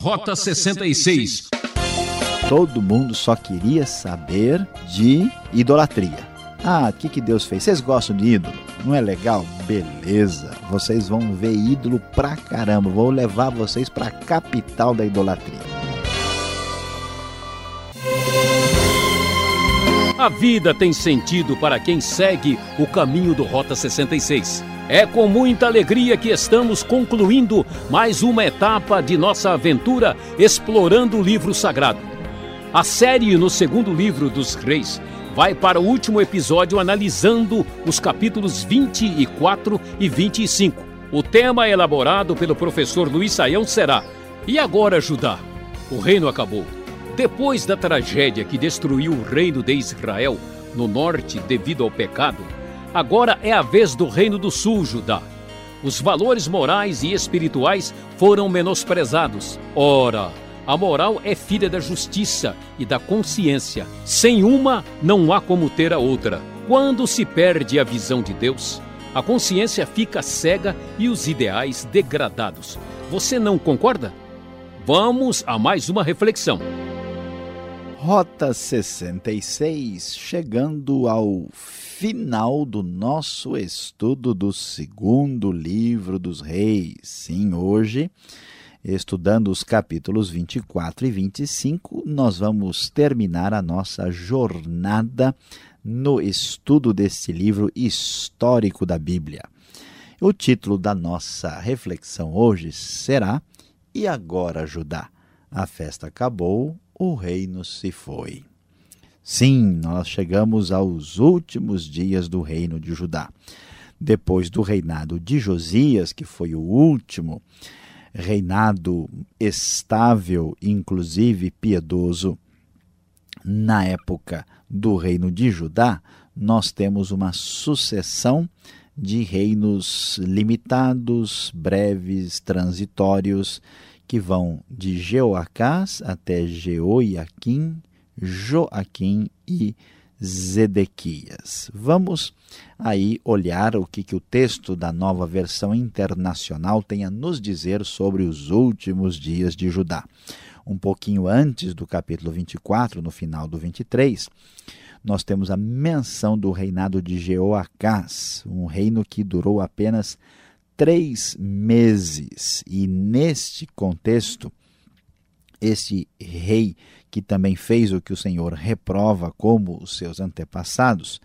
Rota 66. Todo mundo só queria saber de idolatria. Ah, o que, que Deus fez? Vocês gostam de ídolo? Não é legal? Beleza. Vocês vão ver ídolo pra caramba. Vou levar vocês pra capital da idolatria. A vida tem sentido para quem segue o caminho do Rota 66. É com muita alegria que estamos concluindo mais uma etapa de nossa aventura explorando o livro sagrado. A série no segundo livro dos Reis vai para o último episódio analisando os capítulos 24 e 25. O tema elaborado pelo professor Luiz Saião será: E agora, Judá? O reino acabou. Depois da tragédia que destruiu o reino de Israel no norte devido ao pecado, Agora é a vez do Reino do Sul, Judá. Os valores morais e espirituais foram menosprezados. Ora, a moral é filha da justiça e da consciência. Sem uma, não há como ter a outra. Quando se perde a visão de Deus, a consciência fica cega e os ideais degradados. Você não concorda? Vamos a mais uma reflexão. Rota 66, chegando ao final do nosso estudo do segundo livro dos reis. Sim, hoje, estudando os capítulos 24 e 25, nós vamos terminar a nossa jornada no estudo deste livro histórico da Bíblia. O título da nossa reflexão hoje será E agora, Judá? A festa acabou, o reino se foi. Sim, nós chegamos aos últimos dias do reino de Judá. Depois do reinado de Josias, que foi o último reinado estável, inclusive piedoso, na época do reino de Judá, nós temos uma sucessão de reinos limitados, breves, transitórios, que vão de Jeoacás até Jeoiaquim, Joaquim e Zedequias. Vamos aí olhar o que, que o texto da nova versão internacional tem a nos dizer sobre os últimos dias de Judá. Um pouquinho antes do capítulo 24, no final do 23, nós temos a menção do reinado de Jeoacás, um reino que durou apenas três meses. E neste contexto, esse rei que também fez o que o Senhor reprova como os seus antepassados,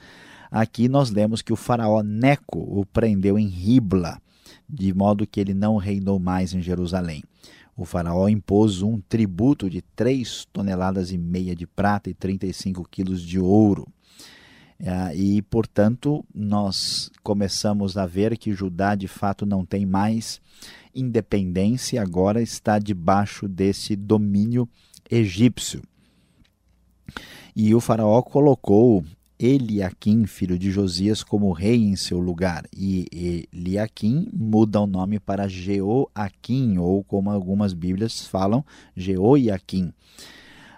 aqui nós lemos que o faraó Neco o prendeu em Ribla, de modo que ele não reinou mais em Jerusalém. O faraó impôs um tributo de 3 toneladas e meia de prata e 35 quilos de ouro. É, e, portanto, nós começamos a ver que Judá de fato não tem mais independência, agora está debaixo desse domínio egípcio. E o faraó colocou Eliaquim, filho de Josias, como rei em seu lugar. E Eliaquim muda o nome para Jeoaquim, ou como algumas bíblias falam, Jeoiaquim.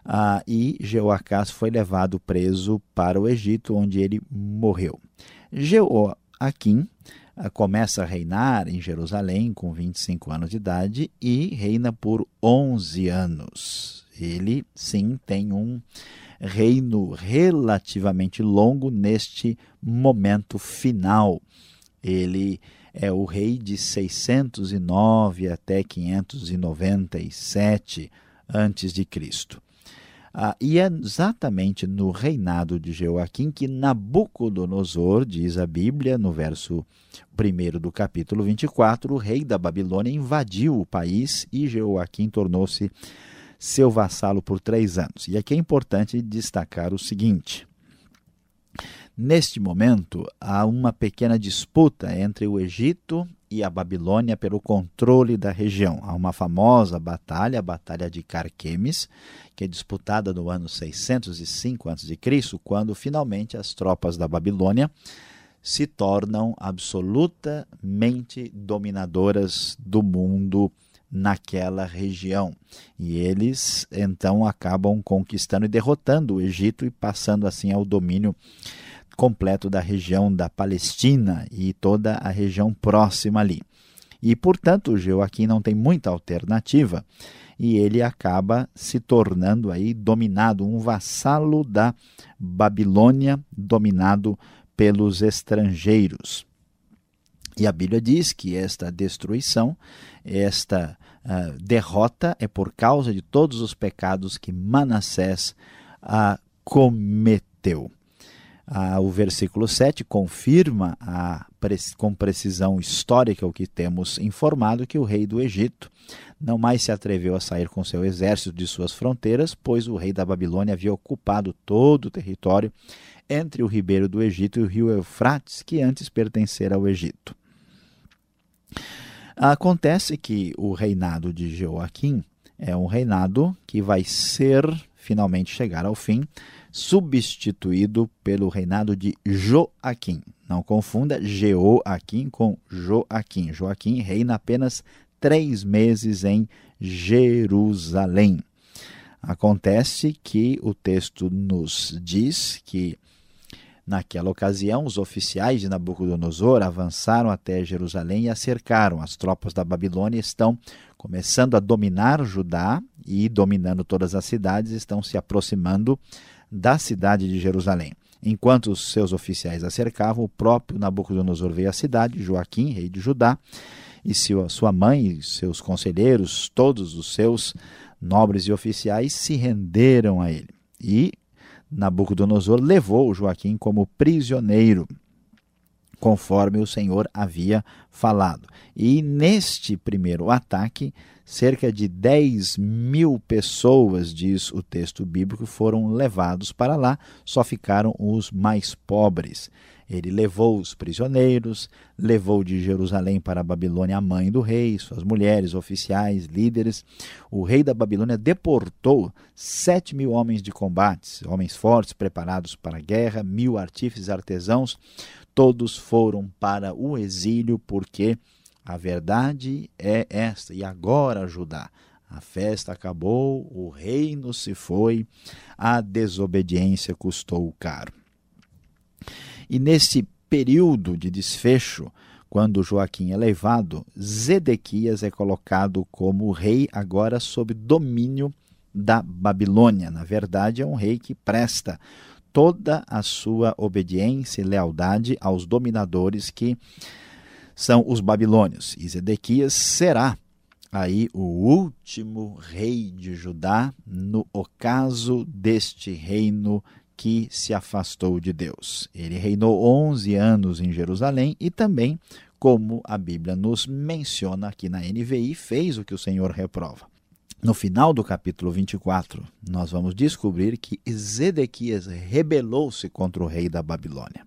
Ah, e Jeoacás foi levado preso para o Egito, onde ele morreu. Jeoaquim ah, começa a reinar em Jerusalém com 25 anos de idade e reina por 11 anos. Ele, sim, tem um reino relativamente longo neste momento final. Ele é o rei de 609 até 597 antes de Cristo. Ah, e é exatamente no reinado de Joaquim que Nabucodonosor, diz a Bíblia, no verso 1 do capítulo 24, o rei da Babilônia invadiu o país e Joaquim tornou-se seu vassalo por três anos. E aqui é importante destacar o seguinte. Neste momento, há uma pequena disputa entre o Egito e a Babilônia pelo controle da região. Há uma famosa batalha, a Batalha de Carquemes, que é disputada no ano 605 a.C., quando finalmente as tropas da Babilônia se tornam absolutamente dominadoras do mundo naquela região. E eles então acabam conquistando e derrotando o Egito e passando assim ao domínio completo da região da Palestina e toda a região próxima ali. E, portanto, Joaquim não tem muita alternativa. e ele acaba se tornando aí dominado, um vassalo da Babilônia, dominado pelos estrangeiros. E a Bíblia diz que esta destruição, esta uh, derrota é por causa de todos os pecados que Manassés uh, cometeu. Uh, o versículo 7 confirma a, com precisão histórica o que temos informado que o rei do Egito não mais se atreveu a sair com seu exército de suas fronteiras, pois o rei da Babilônia havia ocupado todo o território entre o ribeiro do Egito e o rio Eufrates, que antes pertencera ao Egito. Acontece que o reinado de Joaquim é um reinado que vai ser finalmente chegar ao fim, substituído pelo reinado de Joaquim. Não confunda Jeoaquim com Joaquim. Joaquim reina apenas três meses em Jerusalém. Acontece que o texto nos diz que Naquela ocasião, os oficiais de Nabucodonosor avançaram até Jerusalém e a cercaram. As tropas da Babilônia estão começando a dominar Judá e, dominando todas as cidades, estão se aproximando da cidade de Jerusalém. Enquanto os seus oficiais a cercavam, o próprio Nabucodonosor veio à cidade, Joaquim, rei de Judá, e sua mãe seus conselheiros, todos os seus nobres e oficiais, se renderam a ele. E Nabucodonosor levou Joaquim como prisioneiro, conforme o Senhor havia falado. E neste primeiro ataque, cerca de 10 mil pessoas, diz o texto bíblico, foram levados para lá, só ficaram os mais pobres. Ele levou os prisioneiros, levou de Jerusalém para a Babilônia a mãe do rei, suas mulheres, oficiais, líderes. O rei da Babilônia deportou sete mil homens de combates, homens fortes, preparados para a guerra, mil artífices artesãos. Todos foram para o exílio, porque a verdade é esta. E agora, Judá, a festa acabou, o reino se foi, a desobediência custou caro. E nesse período de desfecho, quando Joaquim é levado, Zedequias é colocado como rei agora sob domínio da Babilônia. Na verdade, é um rei que presta toda a sua obediência e lealdade aos dominadores que são os babilônios. E Zedequias será aí o último rei de Judá no ocaso deste reino que se afastou de Deus. Ele reinou 11 anos em Jerusalém e também, como a Bíblia nos menciona aqui na NVI, fez o que o Senhor reprova. No final do capítulo 24, nós vamos descobrir que Zedequias rebelou-se contra o rei da Babilônia.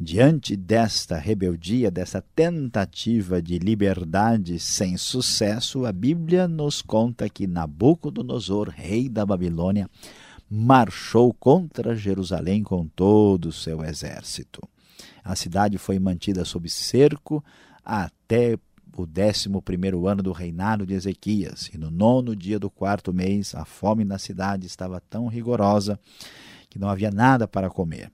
Diante desta rebeldia, dessa tentativa de liberdade sem sucesso, a Bíblia nos conta que Nabucodonosor, rei da Babilônia, marchou contra Jerusalém com todo o seu exército. A cidade foi mantida sob cerco até o décimo primeiro ano do reinado de Ezequias, e no nono dia do quarto mês, a fome na cidade estava tão rigorosa que não havia nada para comer.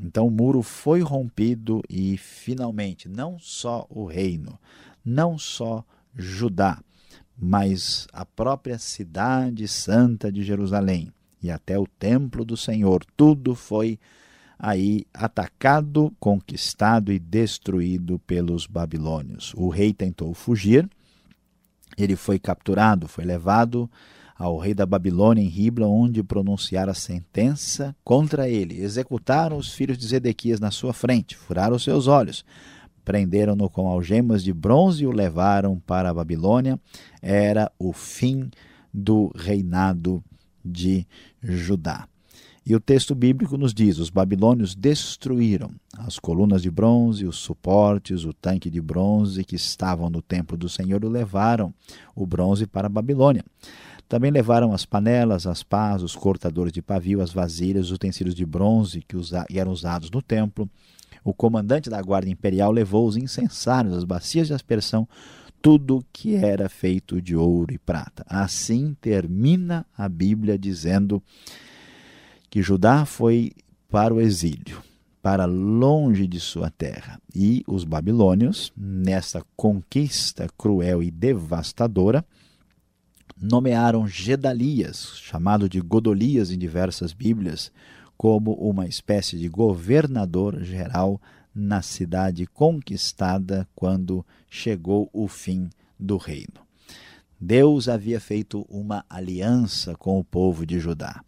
Então o muro foi rompido e, finalmente, não só o reino, não só Judá, mas a própria cidade santa de Jerusalém e até o templo do Senhor. Tudo foi aí atacado, conquistado e destruído pelos babilônios. O rei tentou fugir, ele foi capturado, foi levado ao rei da Babilônia em Ribla, onde pronunciaram a sentença contra ele. Executaram os filhos de Zedequias na sua frente, furaram os seus olhos, prenderam-no com algemas de bronze e o levaram para a Babilônia. Era o fim do reinado de Judá. E o texto bíblico nos diz: os babilônios destruíram as colunas de bronze, os suportes, o tanque de bronze que estavam no templo do Senhor e levaram o bronze para a Babilônia. Também levaram as panelas, as pás, os cortadores de pavio, as vasilhas, os utensílios de bronze que eram usados no templo. O comandante da guarda imperial levou os incensários, as bacias de aspersão, tudo que era feito de ouro e prata. Assim termina a Bíblia dizendo que Judá foi para o exílio, para longe de sua terra. E os babilônios, nessa conquista cruel e devastadora, nomearam Gedalias, chamado de Godolias em diversas Bíblias, como uma espécie de governador geral na cidade conquistada quando chegou o fim do reino. Deus havia feito uma aliança com o povo de Judá.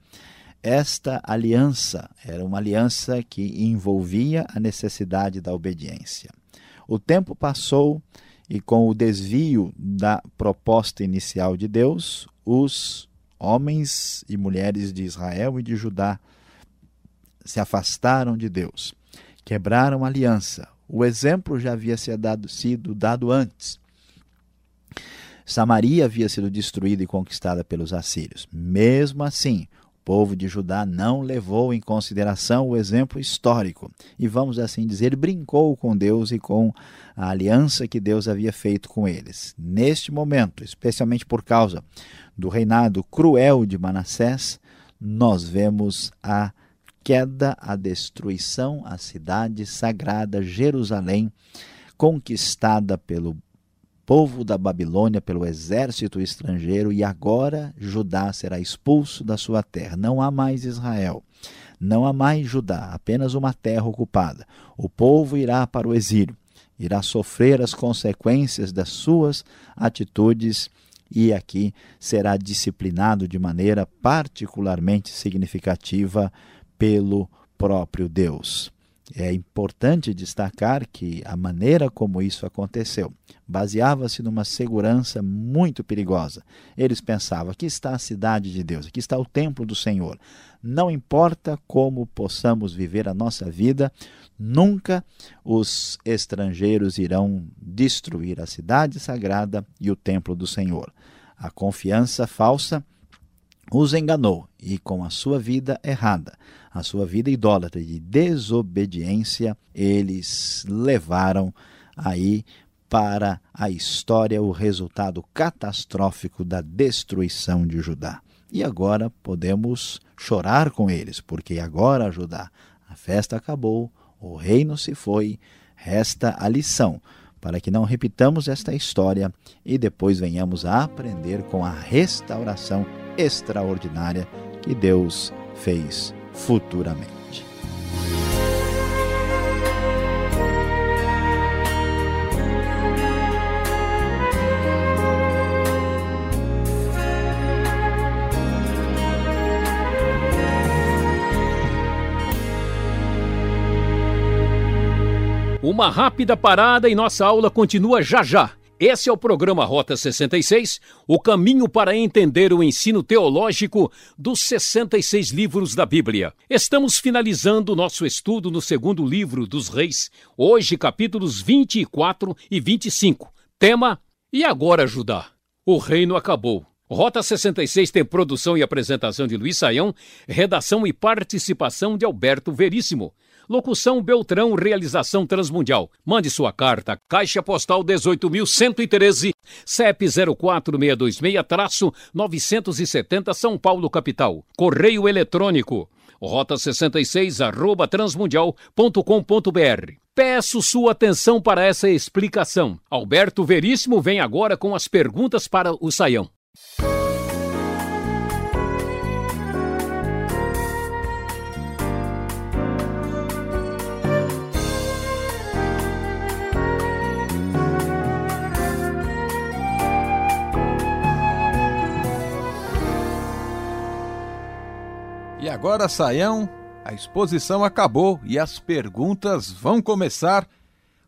Esta aliança era uma aliança que envolvia a necessidade da obediência. O tempo passou e, com o desvio da proposta inicial de Deus, os homens e mulheres de Israel e de Judá se afastaram de Deus, quebraram a aliança. O exemplo já havia sido dado antes. Samaria havia sido destruída e conquistada pelos assírios. Mesmo assim, povo de Judá não levou em consideração o exemplo histórico e, vamos assim dizer, brincou com Deus e com a aliança que Deus havia feito com eles. Neste momento, especialmente por causa do reinado cruel de Manassés, nós vemos a queda, a destruição, a cidade sagrada Jerusalém, conquistada pelo povo da Babilônia, pelo exército estrangeiro, e agora Judá será expulso da sua terra. Não há mais Israel. Não há mais Judá, apenas uma terra ocupada. O povo irá para o exílio, irá sofrer as consequências das suas atitudes e aqui será disciplinado de maneira particularmente significativa pelo próprio Deus. É importante destacar que a maneira como isso aconteceu baseava-se numa segurança muito perigosa. Eles pensavam: aqui está a cidade de Deus, aqui está o templo do Senhor. Não importa como possamos viver a nossa vida, nunca os estrangeiros irão destruir a cidade sagrada e o templo do Senhor. A confiança falsa os enganou e, com a sua vida errada, a sua vida idólatra de desobediência, eles levaram aí para a história o resultado catastrófico da destruição de Judá. E agora podemos chorar com eles, porque agora, Judá, a festa acabou, o reino se foi, resta a lição para que não repitamos esta história e depois venhamos a aprender com a restauração extraordinária que Deus fez futuramente. Uma rápida parada e nossa aula continua já já. Esse é o programa Rota 66, o caminho para entender o ensino teológico dos 66 livros da Bíblia. Estamos finalizando nosso estudo no segundo livro dos Reis, hoje capítulos 24 e 25. Tema: E agora Judá? O reino acabou. Rota 66 tem produção e apresentação de Luiz Saião, redação e participação de Alberto Veríssimo. Locução Beltrão, realização Transmundial. Mande sua carta, Caixa Postal 18.113, CEP 04626-970 São Paulo, capital. Correio eletrônico, rota 66 arroba transmundial.com.br. Peço sua atenção para essa explicação. Alberto Veríssimo vem agora com as perguntas para o Saião. E agora, Saião, a exposição acabou e as perguntas vão começar.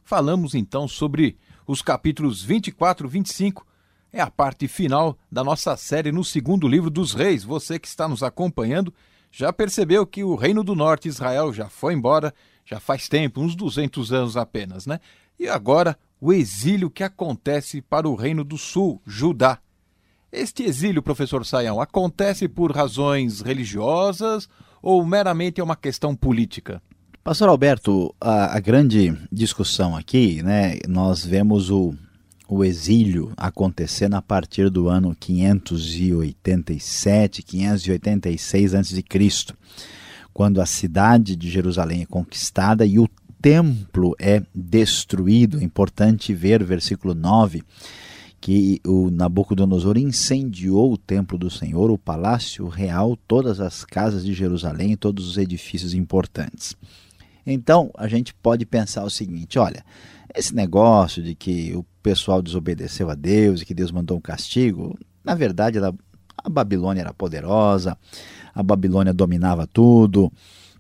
Falamos então sobre os capítulos 24 e 25. É a parte final da nossa série no segundo livro dos reis. Você que está nos acompanhando já percebeu que o Reino do Norte, Israel, já foi embora, já faz tempo, uns 200 anos apenas, né? E agora o exílio que acontece para o Reino do Sul, Judá. Este exílio, professor Saião, acontece por razões religiosas ou meramente é uma questão política? Pastor Alberto, a, a grande discussão aqui, né, nós vemos o, o exílio acontecendo a partir do ano 587, 586 a.C., quando a cidade de Jerusalém é conquistada e o templo é destruído. É importante ver versículo 9 que o Nabucodonosor incendiou o templo do Senhor, o palácio real, todas as casas de Jerusalém todos os edifícios importantes. Então, a gente pode pensar o seguinte: olha, esse negócio de que o pessoal desobedeceu a Deus e que Deus mandou um castigo, na verdade, a Babilônia era poderosa, a Babilônia dominava tudo.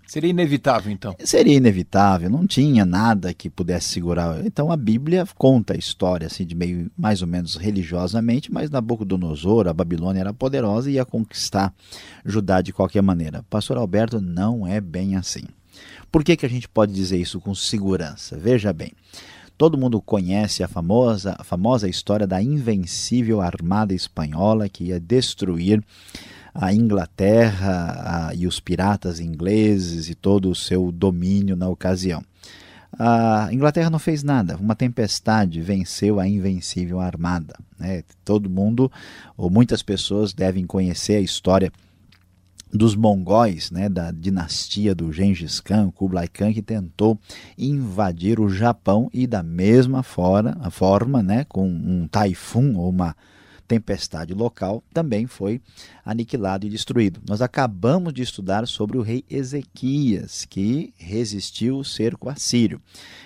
Seria inevitável, então? Seria inevitável, não tinha nada que pudesse segurar. Então a Bíblia conta a história assim de meio mais ou menos religiosamente, mas Nabucodonosor, a Babilônia era poderosa e ia conquistar Judá de qualquer maneira. Pastor Alberto, não é bem assim. Por que, que a gente pode dizer isso com segurança? Veja bem. Todo mundo conhece a famosa, a famosa história da invencível armada espanhola que ia destruir a Inglaterra a, e os piratas ingleses e todo o seu domínio na ocasião. A Inglaterra não fez nada, uma tempestade venceu a invencível armada. Né? Todo mundo, ou muitas pessoas, devem conhecer a história dos mongóis, né, da dinastia do Gengis Khan, Kublai Khan, que tentou invadir o Japão e da mesma fora, a forma, né, com um taifun ou uma tempestade local, também foi aniquilado e destruído. Nós acabamos de estudar sobre o rei Ezequias, que resistiu o cerco assírio.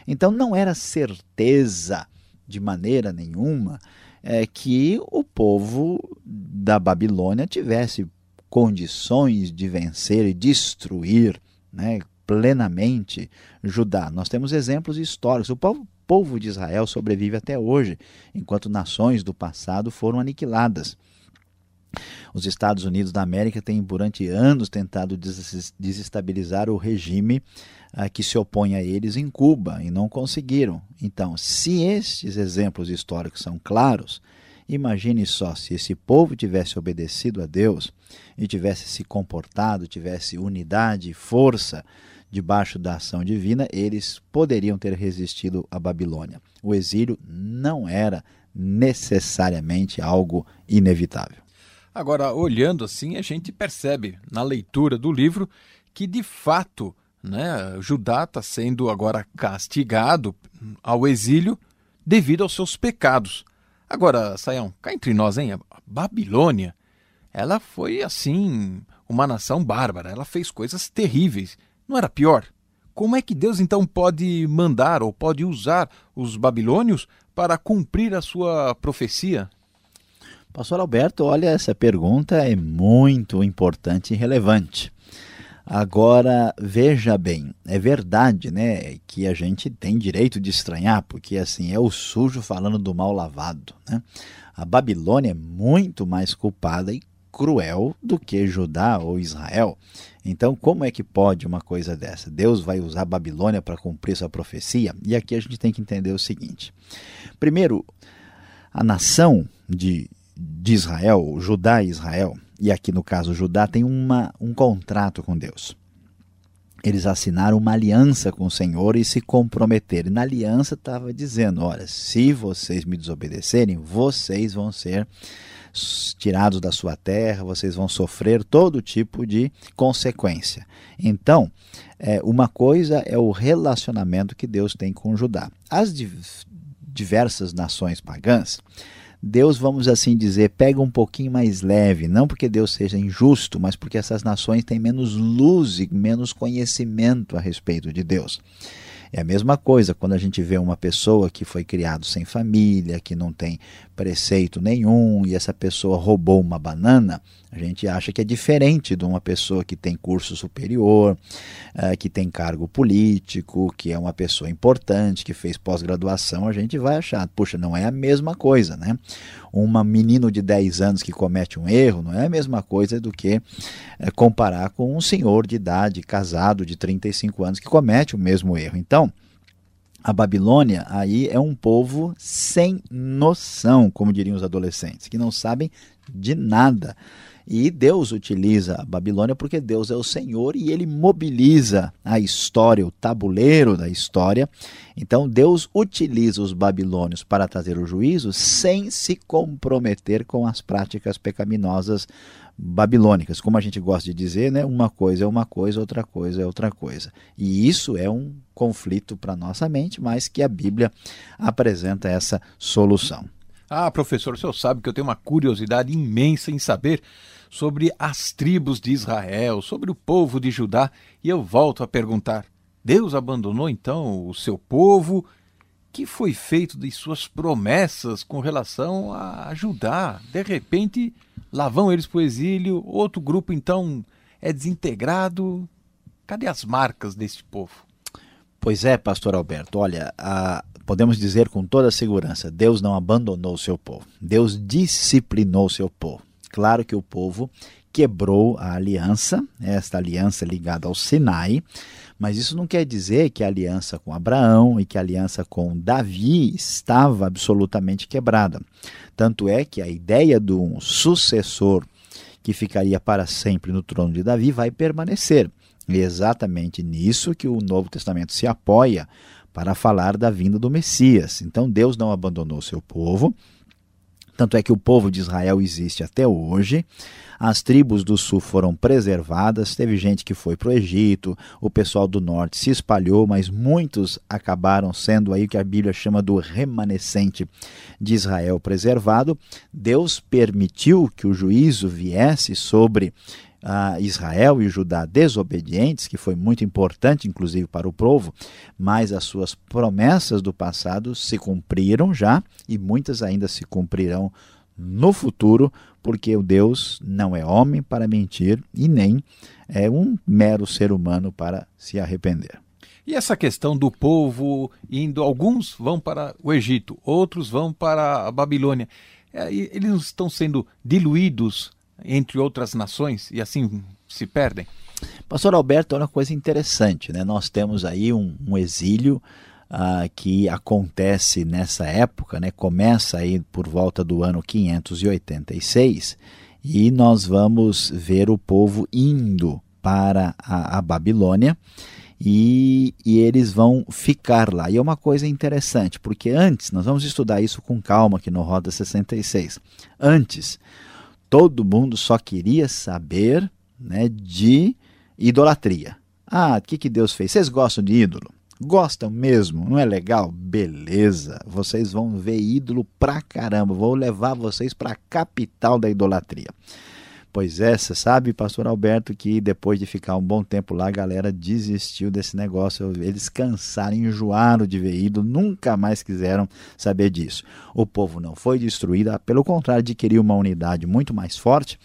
Então não era certeza de maneira nenhuma é, que o povo da Babilônia tivesse condições de vencer e destruir né, plenamente Judá. Nós temos exemplos históricos. O povo, povo de Israel sobrevive até hoje, enquanto nações do passado foram aniquiladas. Os Estados Unidos da América têm durante anos tentado desestabilizar o regime uh, que se opõe a eles em Cuba e não conseguiram. Então, se estes exemplos históricos são claros, imagine só se esse povo tivesse obedecido a Deus e tivesse se comportado, tivesse unidade e força debaixo da ação divina, eles poderiam ter resistido à Babilônia. O exílio não era necessariamente algo inevitável. Agora, olhando assim, a gente percebe na leitura do livro que de fato né, Judá está sendo agora castigado ao exílio devido aos seus pecados. Agora, Saião, cá entre nós, hein? A Babilônia, ela foi assim uma nação bárbara, ela fez coisas terríveis. Não era pior? Como é que Deus então pode mandar ou pode usar os babilônios para cumprir a sua profecia? Pastor Alberto, olha, essa pergunta é muito importante e relevante. Agora, veja bem, é verdade, né, que a gente tem direito de estranhar, porque assim, é o sujo falando do mal lavado, né? A Babilônia é muito mais culpada e cruel do que Judá ou Israel. Então, como é que pode uma coisa dessa? Deus vai usar Babilônia para cumprir sua profecia? E aqui a gente tem que entender o seguinte: primeiro, a nação de, de Israel, Judá e Israel, e aqui no caso Judá, tem uma, um contrato com Deus. Eles assinaram uma aliança com o Senhor e se comprometeram. Na aliança estava dizendo: olha, se vocês me desobedecerem, vocês vão ser tirados da sua terra, vocês vão sofrer todo tipo de consequência. Então, é, uma coisa é o relacionamento que Deus tem com Judá. As diversas nações pagãs, Deus, vamos assim dizer, pega um pouquinho mais leve, não porque Deus seja injusto, mas porque essas nações têm menos luz e menos conhecimento a respeito de Deus. É a mesma coisa quando a gente vê uma pessoa que foi criado sem família, que não tem preceito nenhum, e essa pessoa roubou uma banana, a gente acha que é diferente de uma pessoa que tem curso superior, uh, que tem cargo político, que é uma pessoa importante, que fez pós-graduação, a gente vai achar, puxa, não é a mesma coisa, né? Um menino de 10 anos que comete um erro não é a mesma coisa do que uh, comparar com um senhor de idade, casado, de 35 anos, que comete o mesmo erro. Então, a Babilônia aí é um povo sem noção, como diriam os adolescentes, que não sabem de nada. E Deus utiliza a Babilônia porque Deus é o Senhor e ele mobiliza a história, o tabuleiro da história. Então Deus utiliza os babilônios para trazer o juízo sem se comprometer com as práticas pecaminosas babilônicas. Como a gente gosta de dizer, né? uma coisa é uma coisa, outra coisa é outra coisa. E isso é um conflito para nossa mente, mas que a Bíblia apresenta essa solução. Ah, professor, o senhor sabe que eu tenho uma curiosidade imensa em saber sobre as tribos de Israel, sobre o povo de Judá, e eu volto a perguntar: Deus abandonou então o seu povo? Que foi feito de suas promessas com relação a Judá? De repente, lá vão eles para o exílio, outro grupo então é desintegrado. Cadê as marcas desse povo? Pois é, pastor Alberto, olha, a, podemos dizer com toda segurança: Deus não abandonou o seu povo, Deus disciplinou seu povo. Claro que o povo quebrou a aliança, esta aliança ligada ao Sinai, mas isso não quer dizer que a aliança com Abraão e que a aliança com Davi estava absolutamente quebrada. Tanto é que a ideia de um sucessor que ficaria para sempre no trono de Davi vai permanecer. E é exatamente nisso que o Novo Testamento se apoia para falar da vinda do Messias. Então Deus não abandonou seu povo, tanto é que o povo de Israel existe até hoje. As tribos do sul foram preservadas, teve gente que foi para o Egito, o pessoal do norte se espalhou, mas muitos acabaram sendo aí o que a Bíblia chama do remanescente de Israel preservado. Deus permitiu que o juízo viesse sobre a Israel e Judá desobedientes, que foi muito importante, inclusive, para o povo, mas as suas promessas do passado se cumpriram já e muitas ainda se cumprirão no futuro, porque o Deus não é homem para mentir e nem é um mero ser humano para se arrepender. E essa questão do povo indo, alguns vão para o Egito, outros vão para a Babilônia. É, eles estão sendo diluídos entre outras nações e assim se perdem? Pastor Alberto, é uma coisa interessante, né? Nós temos aí um, um exílio uh, que acontece nessa época, né? Começa aí por volta do ano 586 e nós vamos ver o povo indo para a, a Babilônia. E, e, eles vão ficar lá. E é uma coisa interessante, porque antes, nós vamos estudar isso com calma aqui no Roda 66. Antes, todo mundo só queria saber né, de idolatria. Ah, o que, que Deus fez? Vocês gostam de ídolo? Gostam mesmo? Não é legal? Beleza, vocês vão ver ídolo pra caramba. Vou levar vocês para a capital da idolatria. Pois é, você sabe, pastor Alberto, que depois de ficar um bom tempo lá, a galera desistiu desse negócio. Eles cansaram, enjoaram de ver ídolo, nunca mais quiseram saber disso. O povo não foi destruído, pelo contrário, adquiriu uma unidade muito mais forte.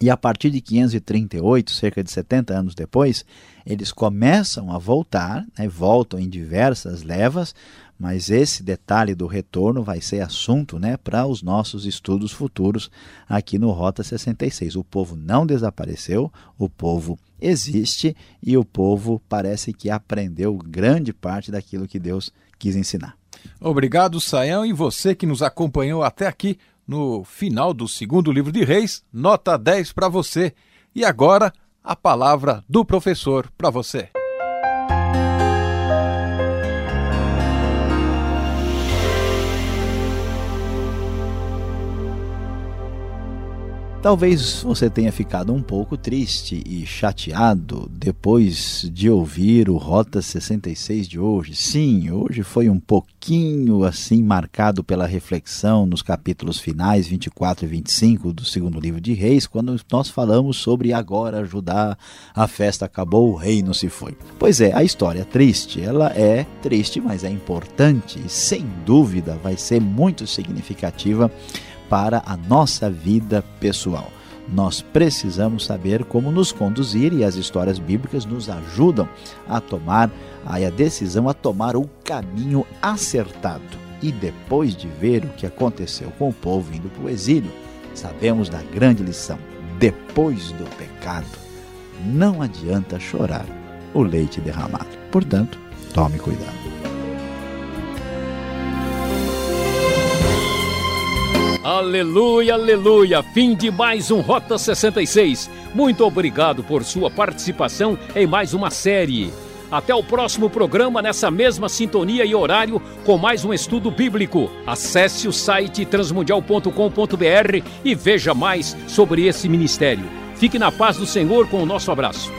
E a partir de 538, cerca de 70 anos depois, eles começam a voltar, né, voltam em diversas levas, mas esse detalhe do retorno vai ser assunto né, para os nossos estudos futuros aqui no Rota 66. O povo não desapareceu, o povo existe e o povo parece que aprendeu grande parte daquilo que Deus quis ensinar. Obrigado, Saião, e você que nos acompanhou até aqui no final do segundo livro de Reis, nota 10 para você. E agora, a palavra do professor para você. Talvez você tenha ficado um pouco triste e chateado depois de ouvir o Rota 66 de hoje. Sim, hoje foi um pouquinho assim marcado pela reflexão nos capítulos finais 24 e 25 do segundo livro de Reis, quando nós falamos sobre agora Judá, a festa acabou, o reino se foi. Pois é, a história triste, ela é triste, mas é importante e sem dúvida vai ser muito significativa para a nossa vida pessoal. Nós precisamos saber como nos conduzir e as histórias bíblicas nos ajudam a tomar a decisão, a tomar o caminho acertado. E depois de ver o que aconteceu com o povo indo para o exílio, sabemos da grande lição: depois do pecado, não adianta chorar o leite derramado. Portanto, tome cuidado. Aleluia, aleluia! Fim de mais um Rota 66. Muito obrigado por sua participação em mais uma série. Até o próximo programa nessa mesma sintonia e horário com mais um estudo bíblico. Acesse o site transmundial.com.br e veja mais sobre esse ministério. Fique na paz do Senhor com o nosso abraço.